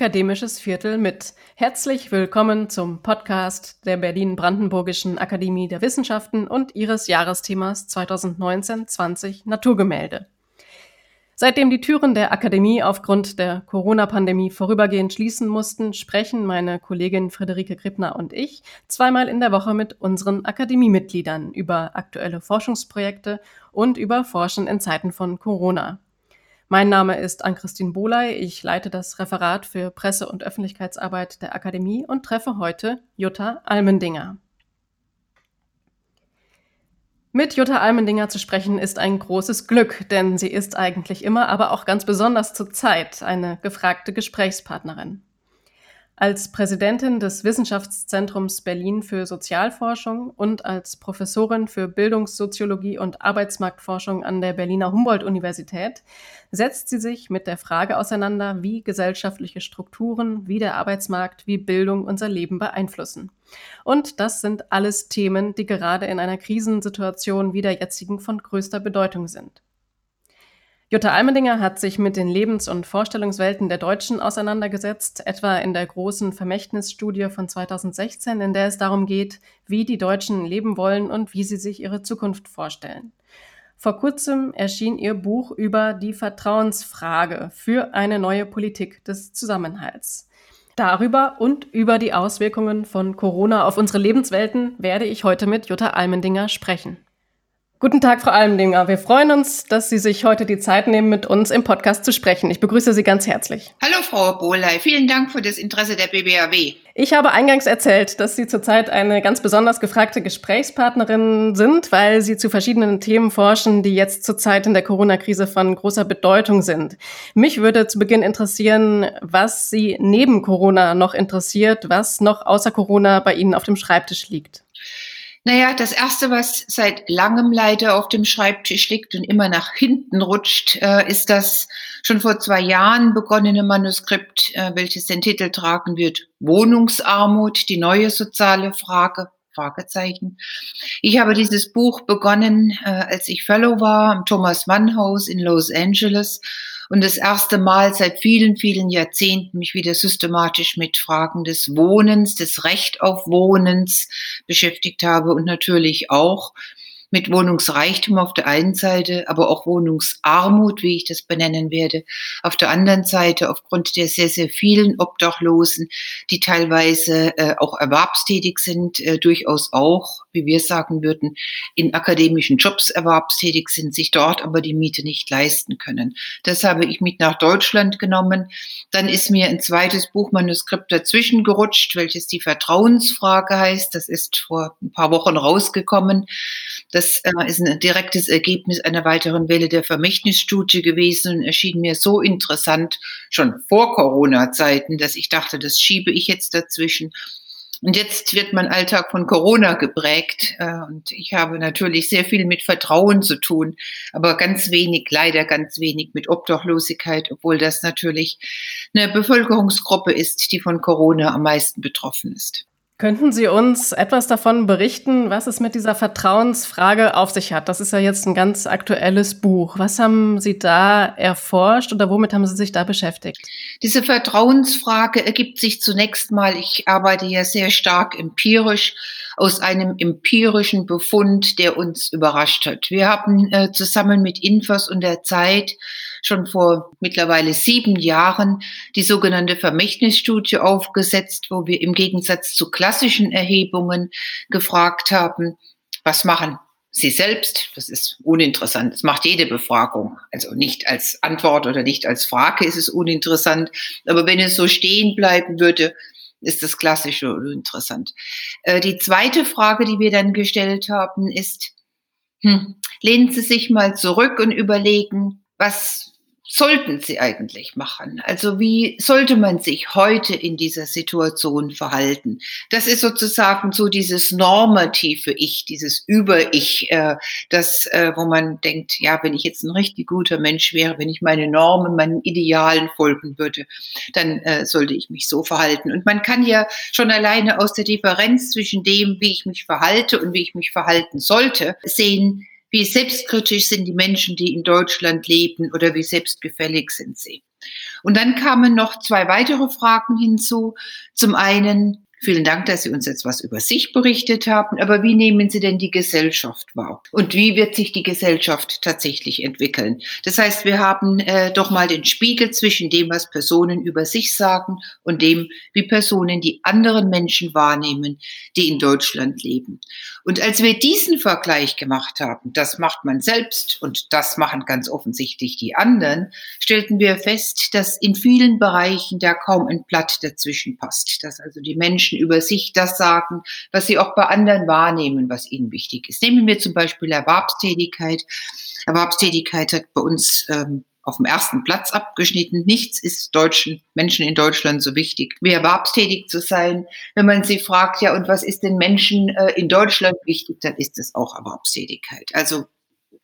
Akademisches Viertel mit. Herzlich willkommen zum Podcast der Berlin-Brandenburgischen Akademie der Wissenschaften und ihres Jahresthemas 2019-20 Naturgemälde. Seitdem die Türen der Akademie aufgrund der Corona-Pandemie vorübergehend schließen mussten, sprechen meine Kollegin Friederike Krippner und ich zweimal in der Woche mit unseren Akademiemitgliedern über aktuelle Forschungsprojekte und über Forschen in Zeiten von Corona. Mein Name ist Ann-Christine Boley. Ich leite das Referat für Presse- und Öffentlichkeitsarbeit der Akademie und treffe heute Jutta Almendinger. Mit Jutta Almendinger zu sprechen ist ein großes Glück, denn sie ist eigentlich immer, aber auch ganz besonders zur Zeit eine gefragte Gesprächspartnerin. Als Präsidentin des Wissenschaftszentrums Berlin für Sozialforschung und als Professorin für Bildungssoziologie und Arbeitsmarktforschung an der Berliner Humboldt-Universität setzt sie sich mit der Frage auseinander, wie gesellschaftliche Strukturen, wie der Arbeitsmarkt, wie Bildung unser Leben beeinflussen. Und das sind alles Themen, die gerade in einer Krisensituation wie der jetzigen von größter Bedeutung sind. Jutta Almendinger hat sich mit den Lebens- und Vorstellungswelten der Deutschen auseinandergesetzt, etwa in der großen Vermächtnisstudie von 2016, in der es darum geht, wie die Deutschen leben wollen und wie sie sich ihre Zukunft vorstellen. Vor kurzem erschien ihr Buch über die Vertrauensfrage für eine neue Politik des Zusammenhalts. Darüber und über die Auswirkungen von Corona auf unsere Lebenswelten werde ich heute mit Jutta Almendinger sprechen. Guten Tag, Frau Almendinger. Wir freuen uns, dass Sie sich heute die Zeit nehmen, mit uns im Podcast zu sprechen. Ich begrüße Sie ganz herzlich. Hallo, Frau Bohley. Vielen Dank für das Interesse der BBAW. Ich habe eingangs erzählt, dass Sie zurzeit eine ganz besonders gefragte Gesprächspartnerin sind, weil Sie zu verschiedenen Themen forschen, die jetzt zurzeit in der Corona-Krise von großer Bedeutung sind. Mich würde zu Beginn interessieren, was Sie neben Corona noch interessiert, was noch außer Corona bei Ihnen auf dem Schreibtisch liegt. Naja, das Erste, was seit langem leider auf dem Schreibtisch liegt und immer nach hinten rutscht, äh, ist das schon vor zwei Jahren begonnene Manuskript, äh, welches den Titel tragen wird, Wohnungsarmut, die neue soziale Frage. Fragezeichen. Ich habe dieses Buch begonnen, äh, als ich Fellow war am Thomas Mann Haus in Los Angeles und das erste Mal seit vielen, vielen Jahrzehnten mich wieder systematisch mit Fragen des Wohnens, des Recht auf Wohnens beschäftigt habe und natürlich auch mit Wohnungsreichtum auf der einen Seite, aber auch Wohnungsarmut, wie ich das benennen werde, auf der anderen Seite aufgrund der sehr, sehr vielen Obdachlosen, die teilweise äh, auch erwerbstätig sind, äh, durchaus auch, wie wir sagen würden, in akademischen Jobs erwerbstätig sind, sich dort aber die Miete nicht leisten können. Das habe ich mit nach Deutschland genommen. Dann ist mir ein zweites Buchmanuskript dazwischen gerutscht, welches die Vertrauensfrage heißt. Das ist vor ein paar Wochen rausgekommen. Das das äh, ist ein direktes Ergebnis einer weiteren Welle der Vermächtnisstudie gewesen und erschien mir so interessant schon vor Corona-Zeiten, dass ich dachte, das schiebe ich jetzt dazwischen. Und jetzt wird mein Alltag von Corona geprägt. Äh, und ich habe natürlich sehr viel mit Vertrauen zu tun, aber ganz wenig, leider ganz wenig mit Obdachlosigkeit, obwohl das natürlich eine Bevölkerungsgruppe ist, die von Corona am meisten betroffen ist. Könnten Sie uns etwas davon berichten, was es mit dieser Vertrauensfrage auf sich hat? Das ist ja jetzt ein ganz aktuelles Buch. Was haben Sie da erforscht oder womit haben Sie sich da beschäftigt? Diese Vertrauensfrage ergibt sich zunächst mal, ich arbeite ja sehr stark empirisch, aus einem empirischen Befund, der uns überrascht hat. Wir haben äh, zusammen mit Infos und der Zeit schon vor mittlerweile sieben Jahren die sogenannte Vermächtnisstudie aufgesetzt, wo wir im Gegensatz zu klassischen Erhebungen gefragt haben, was machen Sie selbst, das ist uninteressant. Das macht jede Befragung. Also nicht als Antwort oder nicht als Frage ist es uninteressant. Aber wenn es so stehen bleiben würde, ist das klassische uninteressant. Äh, die zweite Frage, die wir dann gestellt haben, ist, hm, lehnen Sie sich mal zurück und überlegen, was sollten sie eigentlich machen? Also wie sollte man sich heute in dieser Situation verhalten? Das ist sozusagen so dieses normative Ich, dieses Über-Ich, äh, das, äh, wo man denkt, ja, wenn ich jetzt ein richtig guter Mensch wäre, wenn ich meine Normen, meinen Idealen folgen würde, dann äh, sollte ich mich so verhalten. Und man kann ja schon alleine aus der Differenz zwischen dem, wie ich mich verhalte und wie ich mich verhalten sollte, sehen, wie selbstkritisch sind die Menschen, die in Deutschland leben oder wie selbstgefällig sind sie? Und dann kamen noch zwei weitere Fragen hinzu. Zum einen, Vielen Dank, dass Sie uns jetzt was über sich berichtet haben. Aber wie nehmen Sie denn die Gesellschaft wahr? Und wie wird sich die Gesellschaft tatsächlich entwickeln? Das heißt, wir haben äh, doch mal den Spiegel zwischen dem, was Personen über sich sagen und dem, wie Personen die anderen Menschen wahrnehmen, die in Deutschland leben. Und als wir diesen Vergleich gemacht haben, das macht man selbst und das machen ganz offensichtlich die anderen, stellten wir fest, dass in vielen Bereichen da kaum ein Blatt dazwischen passt, dass also die Menschen über sich das sagen, was sie auch bei anderen wahrnehmen, was ihnen wichtig ist. Nehmen wir zum Beispiel Erwerbstätigkeit. Erwerbstätigkeit hat bei uns ähm, auf dem ersten Platz abgeschnitten. Nichts ist deutschen Menschen in Deutschland so wichtig, wie erwerbstätig zu sein. Wenn man sie fragt, ja, und was ist den Menschen äh, in Deutschland wichtig, dann ist es auch Erwerbstätigkeit. Also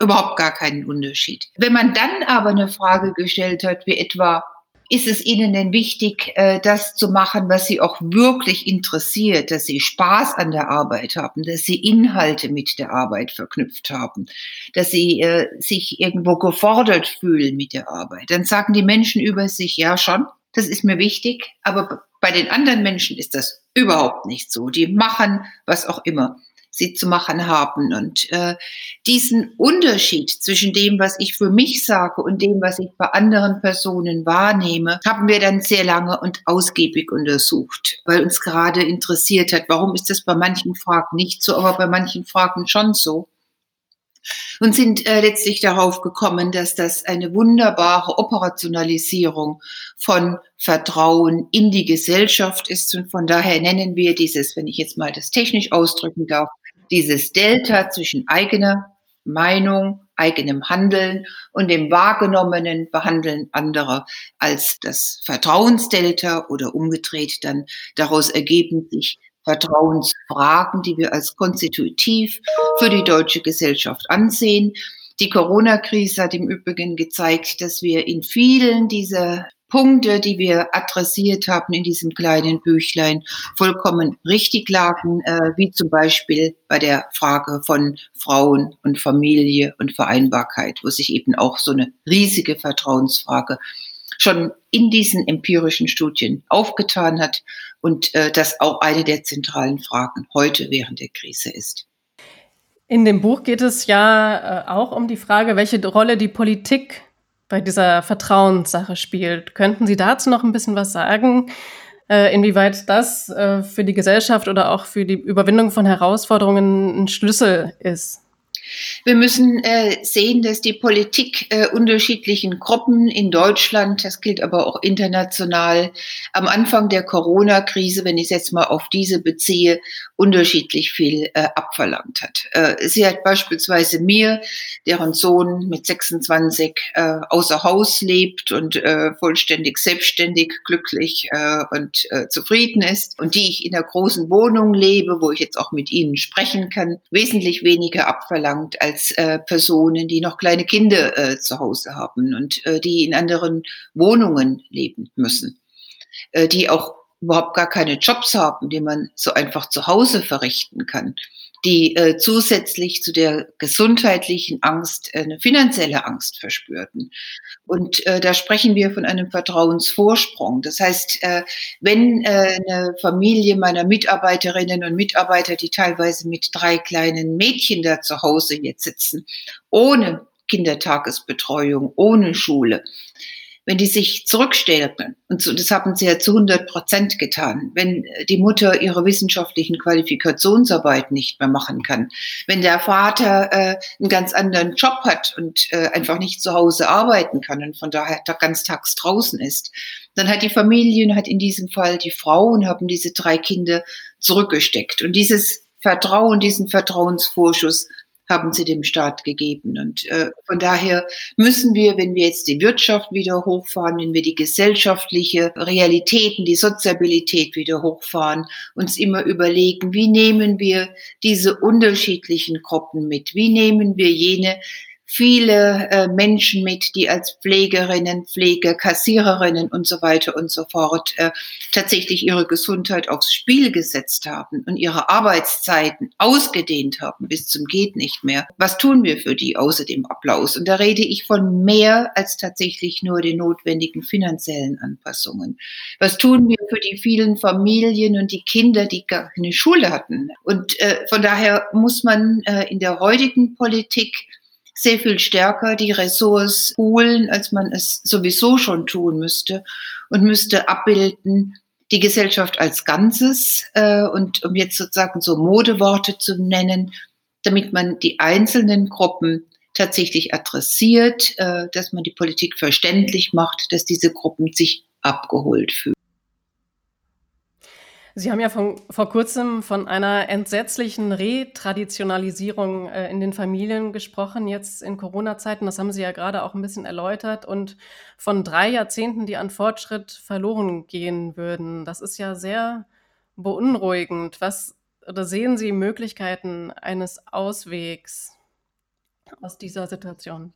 überhaupt gar keinen Unterschied. Wenn man dann aber eine Frage gestellt hat, wie etwa, ist es Ihnen denn wichtig, äh, das zu machen, was Sie auch wirklich interessiert, dass Sie Spaß an der Arbeit haben, dass Sie Inhalte mit der Arbeit verknüpft haben, dass Sie äh, sich irgendwo gefordert fühlen mit der Arbeit? Dann sagen die Menschen über sich, ja schon, das ist mir wichtig, aber bei den anderen Menschen ist das überhaupt nicht so. Die machen was auch immer sie zu machen haben. Und äh, diesen Unterschied zwischen dem, was ich für mich sage und dem, was ich bei anderen Personen wahrnehme, haben wir dann sehr lange und ausgiebig untersucht, weil uns gerade interessiert hat, warum ist das bei manchen Fragen nicht so, aber bei manchen Fragen schon so und sind äh, letztlich darauf gekommen, dass das eine wunderbare Operationalisierung von Vertrauen in die Gesellschaft ist. Und von daher nennen wir dieses, wenn ich jetzt mal das technisch ausdrücken darf, dieses Delta zwischen eigener Meinung, eigenem Handeln und dem wahrgenommenen Behandeln anderer als das Vertrauensdelta oder umgedreht dann daraus ergeben sich Vertrauensfragen, die wir als konstitutiv für die deutsche Gesellschaft ansehen. Die Corona-Krise hat im Übrigen gezeigt, dass wir in vielen dieser Punkte, die wir adressiert haben in diesem kleinen Büchlein, vollkommen richtig lagen, äh, wie zum Beispiel bei der Frage von Frauen und Familie und Vereinbarkeit, wo sich eben auch so eine riesige Vertrauensfrage schon in diesen empirischen Studien aufgetan hat und äh, das auch eine der zentralen Fragen heute während der Krise ist. In dem Buch geht es ja äh, auch um die Frage, welche Rolle die Politik bei dieser Vertrauenssache spielt. Könnten Sie dazu noch ein bisschen was sagen? Äh, inwieweit das äh, für die Gesellschaft oder auch für die Überwindung von Herausforderungen ein Schlüssel ist? Wir müssen äh, sehen, dass die Politik äh, unterschiedlichen Gruppen in Deutschland, das gilt aber auch international, am Anfang der Corona-Krise, wenn ich es jetzt mal auf diese beziehe, unterschiedlich viel äh, abverlangt hat. Äh, sie hat beispielsweise mir, deren Sohn mit 26 äh, außer Haus lebt und äh, vollständig selbstständig, glücklich und zufrieden ist und die ich in einer großen Wohnung lebe, wo ich jetzt auch mit ihnen sprechen kann, wesentlich weniger abverlangt als äh, Personen, die noch kleine Kinder äh, zu Hause haben und äh, die in anderen Wohnungen leben müssen, äh, die auch überhaupt gar keine Jobs haben, die man so einfach zu Hause verrichten kann, die äh, zusätzlich zu der gesundheitlichen Angst äh, eine finanzielle Angst verspürten. Und äh, da sprechen wir von einem Vertrauensvorsprung. Das heißt, äh, wenn äh, eine Familie meiner Mitarbeiterinnen und Mitarbeiter, die teilweise mit drei kleinen Mädchen da zu Hause jetzt sitzen, ohne Kindertagesbetreuung, ohne Schule, wenn die sich zurückstellen, und das haben sie ja zu 100 Prozent getan, wenn die Mutter ihre wissenschaftlichen Qualifikationsarbeit nicht mehr machen kann, wenn der Vater äh, einen ganz anderen Job hat und äh, einfach nicht zu Hause arbeiten kann und von daher da ganz tags draußen ist, dann hat die Familie hat in diesem Fall die Frau und haben diese drei Kinder zurückgesteckt. Und dieses Vertrauen, diesen Vertrauensvorschuss haben sie dem Staat gegeben. Und äh, von daher müssen wir, wenn wir jetzt die Wirtschaft wieder hochfahren, wenn wir die gesellschaftliche Realitäten, die Soziabilität wieder hochfahren, uns immer überlegen, wie nehmen wir diese unterschiedlichen Gruppen mit? Wie nehmen wir jene, viele äh, Menschen mit, die als Pflegerinnen, Pfleger, Kassiererinnen und so weiter und so fort äh, tatsächlich ihre Gesundheit aufs Spiel gesetzt haben und ihre Arbeitszeiten ausgedehnt haben bis zum geht nicht mehr. Was tun wir für die außer dem Applaus? Und da rede ich von mehr als tatsächlich nur den notwendigen finanziellen Anpassungen. Was tun wir für die vielen Familien und die Kinder, die gar keine Schule hatten? Und äh, von daher muss man äh, in der heutigen Politik sehr viel stärker die Ressorts holen, als man es sowieso schon tun müsste und müsste abbilden, die Gesellschaft als Ganzes äh, und um jetzt sozusagen so Modeworte zu nennen, damit man die einzelnen Gruppen tatsächlich adressiert, äh, dass man die Politik verständlich macht, dass diese Gruppen sich abgeholt fühlen. Sie haben ja von, vor kurzem von einer entsetzlichen Retraditionalisierung äh, in den Familien gesprochen, jetzt in Corona-Zeiten. Das haben Sie ja gerade auch ein bisschen erläutert. Und von drei Jahrzehnten, die an Fortschritt verloren gehen würden. Das ist ja sehr beunruhigend. Was oder sehen Sie Möglichkeiten eines Auswegs aus dieser Situation?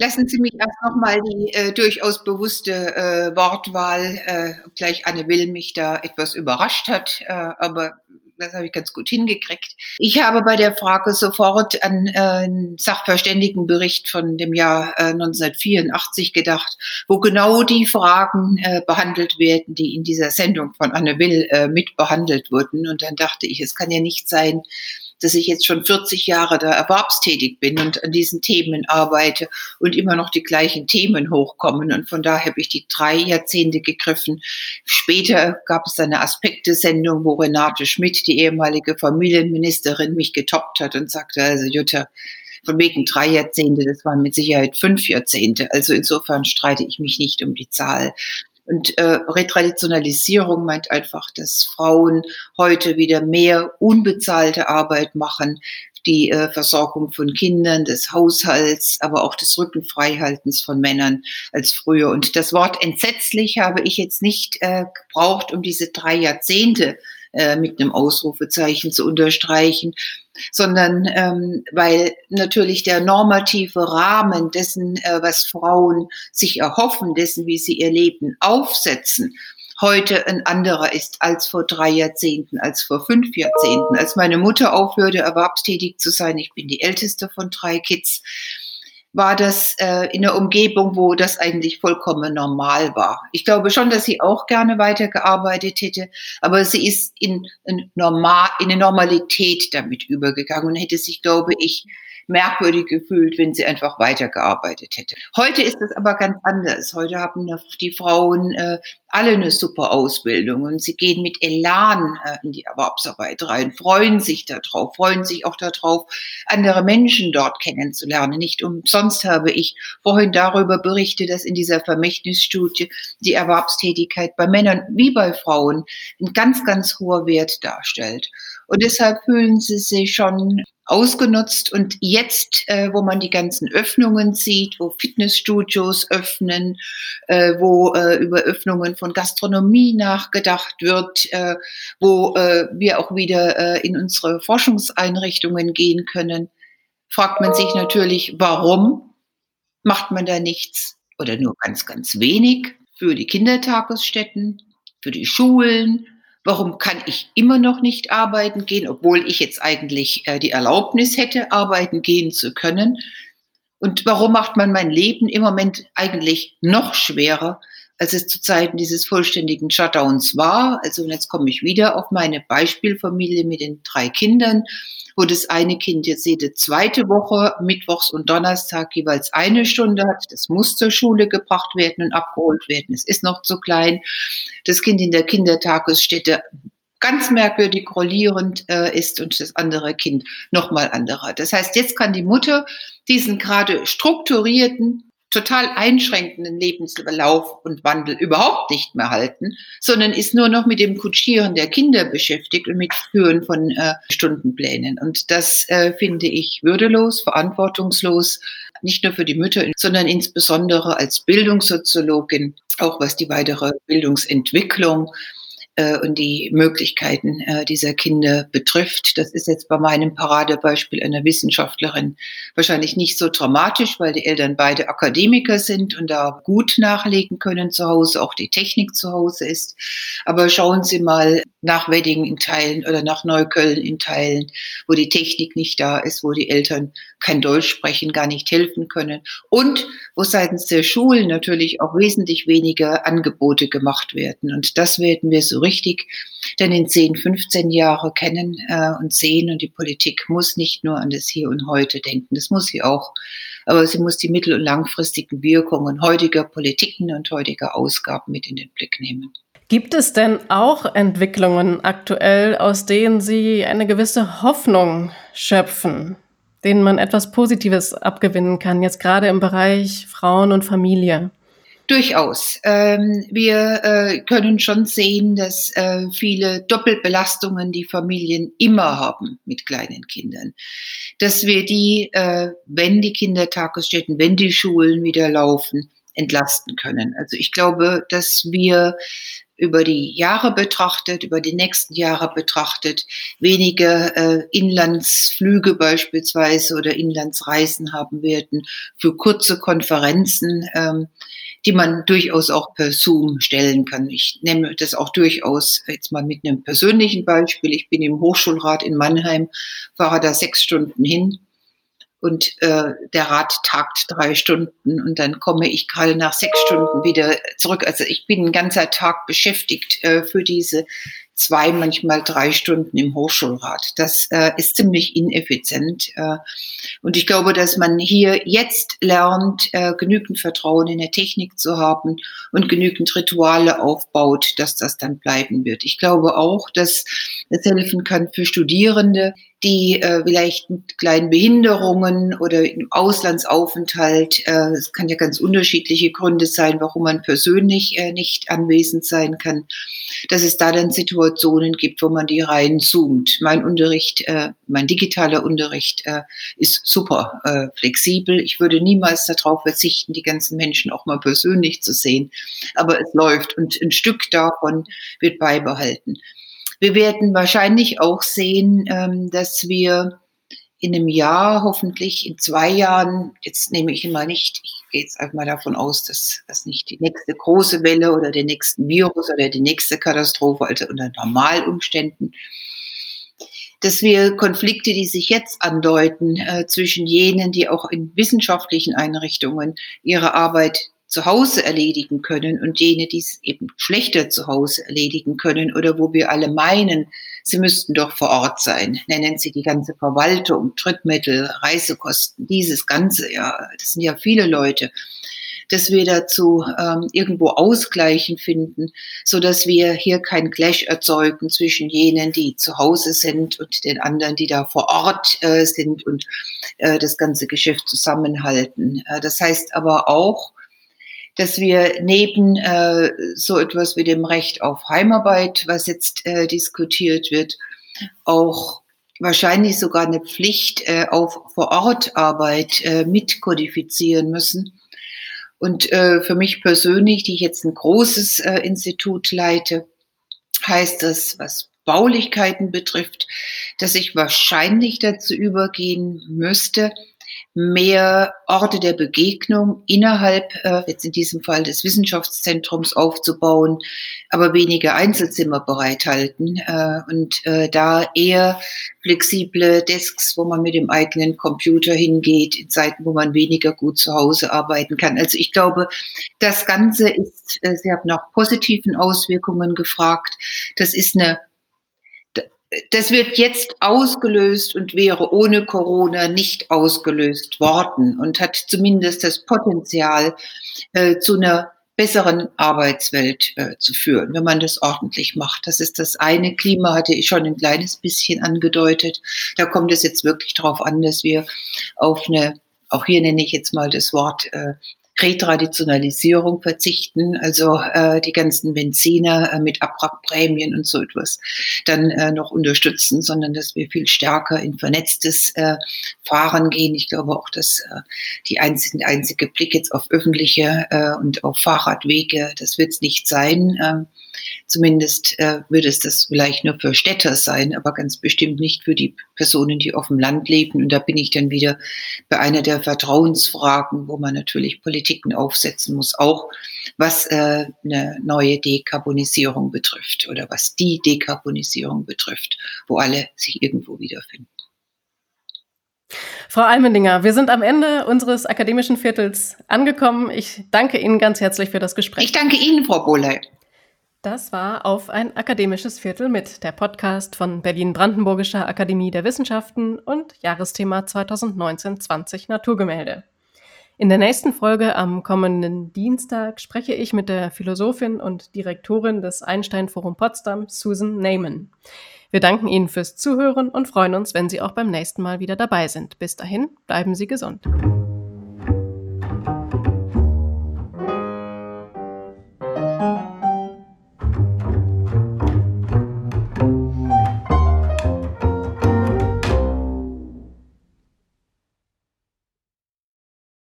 Lassen Sie mich erst nochmal die äh, durchaus bewusste äh, Wortwahl, äh, gleich Anne Will mich da etwas überrascht hat, äh, aber das habe ich ganz gut hingekriegt. Ich habe bei der Frage sofort an äh, einen Sachverständigenbericht von dem Jahr äh, 1984 gedacht, wo genau die Fragen äh, behandelt werden, die in dieser Sendung von Anne Will äh, mit wurden. Und dann dachte ich, es kann ja nicht sein, dass ich jetzt schon 40 Jahre da erwerbstätig bin und an diesen Themen arbeite und immer noch die gleichen Themen hochkommen. Und von daher habe ich die drei Jahrzehnte gegriffen. Später gab es eine Aspekte-Sendung, wo Renate Schmidt, die ehemalige Familienministerin, mich getoppt hat und sagte, also Jutta, von wegen drei Jahrzehnte, das waren mit Sicherheit fünf Jahrzehnte. Also insofern streite ich mich nicht um die Zahl. Und äh, Retraditionalisierung meint einfach, dass Frauen heute wieder mehr unbezahlte Arbeit machen, die äh, Versorgung von Kindern, des Haushalts, aber auch des Rückenfreihaltens von Männern als früher. Und das Wort entsetzlich habe ich jetzt nicht äh, gebraucht, um diese drei Jahrzehnte äh, mit einem Ausrufezeichen zu unterstreichen, sondern ähm, weil natürlich der normative Rahmen dessen, äh, was Frauen sich erhoffen, dessen, wie sie ihr Leben aufsetzen, heute ein anderer ist als vor drei Jahrzehnten, als vor fünf Jahrzehnten. Als meine Mutter aufhörte, erwerbstätig zu sein, ich bin die älteste von drei Kids, war das äh, in einer Umgebung, wo das eigentlich vollkommen normal war. Ich glaube schon, dass sie auch gerne weitergearbeitet hätte, aber sie ist in, in, normal, in eine Normalität damit übergegangen und hätte sich, glaube ich, merkwürdig gefühlt, wenn sie einfach weitergearbeitet hätte. Heute ist es aber ganz anders. Heute haben die Frauen äh, alle eine super Ausbildung und sie gehen mit Elan äh, in die Erwerbsarbeit rein, freuen sich darauf, freuen sich auch darauf, andere Menschen dort kennenzulernen. Nicht umsonst habe ich vorhin darüber berichtet, dass in dieser Vermächtnisstudie die Erwerbstätigkeit bei Männern wie bei Frauen ein ganz, ganz hoher Wert darstellt. Und deshalb fühlen sie sich schon ausgenutzt. Und jetzt, äh, wo man die ganzen Öffnungen sieht, wo Fitnessstudios öffnen, äh, wo äh, über Öffnungen von Gastronomie nachgedacht wird, äh, wo äh, wir auch wieder äh, in unsere Forschungseinrichtungen gehen können, fragt man sich natürlich, warum macht man da nichts oder nur ganz, ganz wenig für die Kindertagesstätten, für die Schulen, Warum kann ich immer noch nicht arbeiten gehen, obwohl ich jetzt eigentlich äh, die Erlaubnis hätte, arbeiten gehen zu können? Und warum macht man mein Leben im Moment eigentlich noch schwerer, als es zu Zeiten dieses vollständigen Shutdowns war? Also jetzt komme ich wieder auf meine Beispielfamilie mit den drei Kindern wo das eine Kind jetzt jede zweite Woche, Mittwochs und Donnerstag jeweils eine Stunde hat. Das muss zur Schule gebracht werden und abgeholt werden. Es ist noch zu klein. Das Kind in der Kindertagesstätte ganz merkwürdig rollierend äh, ist und das andere Kind nochmal anderer. Das heißt, jetzt kann die Mutter diesen gerade strukturierten total einschränkenden Lebenslauf und Wandel überhaupt nicht mehr halten, sondern ist nur noch mit dem Kutschieren der Kinder beschäftigt und mit Führen von äh, Stundenplänen. Und das äh, finde ich würdelos, verantwortungslos, nicht nur für die Mütter, sondern insbesondere als Bildungssoziologin, auch was die weitere Bildungsentwicklung äh, und die Möglichkeiten äh, dieser Kinder betrifft. Das ist jetzt bei meinem Paradebeispiel einer Wissenschaftlerin wahrscheinlich nicht so dramatisch, weil die Eltern beide Akademiker sind und da gut nachlegen können zu Hause, auch die Technik zu Hause ist. Aber schauen Sie mal nach Wedding in Teilen oder nach Neukölln in Teilen, wo die Technik nicht da ist, wo die Eltern kein Deutsch sprechen, gar nicht helfen können und wo seitens der Schulen natürlich auch wesentlich weniger Angebote gemacht werden. Und das werden wir so richtig denn in 10, 15 Jahre kennen äh, und sehen. Und die Politik muss nicht nur an das Hier und Heute denken, das muss sie auch, aber sie muss die mittel- und langfristigen Wirkungen heutiger Politiken und heutiger Ausgaben mit in den Blick nehmen. Gibt es denn auch Entwicklungen aktuell, aus denen Sie eine gewisse Hoffnung schöpfen, denen man etwas Positives abgewinnen kann, jetzt gerade im Bereich Frauen und Familie? Durchaus. Ähm, wir äh, können schon sehen, dass äh, viele Doppelbelastungen die Familien immer haben mit kleinen Kindern. Dass wir die, äh, wenn die Kindertagesstätten, wenn die Schulen wieder laufen, entlasten können. Also ich glaube, dass wir über die Jahre betrachtet, über die nächsten Jahre betrachtet, weniger äh, Inlandsflüge beispielsweise oder Inlandsreisen haben werden für kurze Konferenzen, ähm, die man durchaus auch per Zoom stellen kann. Ich nehme das auch durchaus jetzt mal mit einem persönlichen Beispiel. Ich bin im Hochschulrat in Mannheim, fahre da sechs Stunden hin und äh, der Rat tagt drei Stunden und dann komme ich gerade nach sechs Stunden wieder zurück. Also ich bin ein ganzer Tag beschäftigt äh, für diese zwei, manchmal drei Stunden im Hochschulrat. Das äh, ist ziemlich ineffizient. Äh, und ich glaube, dass man hier jetzt lernt, äh, genügend Vertrauen in der Technik zu haben und genügend Rituale aufbaut, dass das dann bleiben wird. Ich glaube auch, dass es helfen kann für Studierende, die äh, vielleicht mit kleinen Behinderungen oder im Auslandsaufenthalt, äh, es kann ja ganz unterschiedliche Gründe sein, warum man persönlich äh, nicht anwesend sein kann, dass es da dann Situationen gibt, wo man die rein zoomt. Mein Unterricht, äh, mein digitaler Unterricht äh, ist super äh, flexibel. Ich würde niemals darauf verzichten, die ganzen Menschen auch mal persönlich zu sehen, aber es läuft und ein Stück davon wird beibehalten. Wir werden wahrscheinlich auch sehen, ähm, dass wir in einem Jahr, hoffentlich in zwei Jahren, jetzt nehme ich immer nicht, ich gehe jetzt einfach mal davon aus, dass das nicht die nächste große Welle oder der nächsten Virus oder die nächste Katastrophe, also unter Normalumständen, dass wir Konflikte, die sich jetzt andeuten, äh, zwischen jenen, die auch in wissenschaftlichen Einrichtungen ihre Arbeit zu Hause erledigen können und jene, die es eben schlechter zu Hause erledigen können oder wo wir alle meinen, sie müssten doch vor Ort sein. Nennen Sie die ganze Verwaltung, Trittmittel, Reisekosten, dieses Ganze, ja, das sind ja viele Leute dass wir dazu ähm, irgendwo Ausgleichen finden, so dass wir hier kein Clash erzeugen zwischen jenen, die zu Hause sind und den anderen, die da vor Ort äh, sind und äh, das ganze Geschäft zusammenhalten. Äh, das heißt aber auch, dass wir neben äh, so etwas wie dem Recht auf Heimarbeit, was jetzt äh, diskutiert wird, auch wahrscheinlich sogar eine Pflicht äh, auf Vorortarbeit äh, mitkodifizieren müssen. Und äh, für mich persönlich, die ich jetzt ein großes äh, Institut leite, heißt das, was Baulichkeiten betrifft, dass ich wahrscheinlich dazu übergehen müsste, mehr Orte der Begegnung innerhalb, äh, jetzt in diesem Fall des Wissenschaftszentrums aufzubauen, aber weniger Einzelzimmer bereithalten äh, und äh, da eher flexible Desks, wo man mit dem eigenen Computer hingeht, in Zeiten, wo man weniger gut zu Hause arbeiten kann. Also ich glaube, das Ganze ist, äh, Sie haben nach positiven Auswirkungen gefragt, das ist eine das wird jetzt ausgelöst und wäre ohne Corona nicht ausgelöst worden und hat zumindest das Potenzial, äh, zu einer besseren Arbeitswelt äh, zu führen, wenn man das ordentlich macht. Das ist das eine. Klima hatte ich schon ein kleines bisschen angedeutet. Da kommt es jetzt wirklich darauf an, dass wir auf eine, auch hier nenne ich jetzt mal das Wort, äh, Retraditionalisierung verzichten, also äh, die ganzen Benziner äh, mit Abwrackprämien und so etwas dann äh, noch unterstützen, sondern dass wir viel stärker in vernetztes äh, Fahren gehen. Ich glaube auch, dass äh, die einzige, einzige Blick jetzt auf öffentliche äh, und auf Fahrradwege, das wird es nicht sein. Ähm, Zumindest äh, würde es das vielleicht nur für Städter sein, aber ganz bestimmt nicht für die Personen, die auf dem Land leben. Und da bin ich dann wieder bei einer der Vertrauensfragen, wo man natürlich Politiken aufsetzen muss, auch was äh, eine neue Dekarbonisierung betrifft oder was die Dekarbonisierung betrifft, wo alle sich irgendwo wiederfinden. Frau Almendinger, wir sind am Ende unseres akademischen Viertels angekommen. Ich danke Ihnen ganz herzlich für das Gespräch. Ich danke Ihnen, Frau Bohley. Das war auf ein akademisches Viertel mit der Podcast von Berlin-Brandenburgischer Akademie der Wissenschaften und Jahresthema 2019-20 Naturgemälde. In der nächsten Folge am kommenden Dienstag spreche ich mit der Philosophin und Direktorin des Einstein Forum Potsdam, Susan Neyman. Wir danken Ihnen fürs Zuhören und freuen uns, wenn Sie auch beim nächsten Mal wieder dabei sind. Bis dahin, bleiben Sie gesund.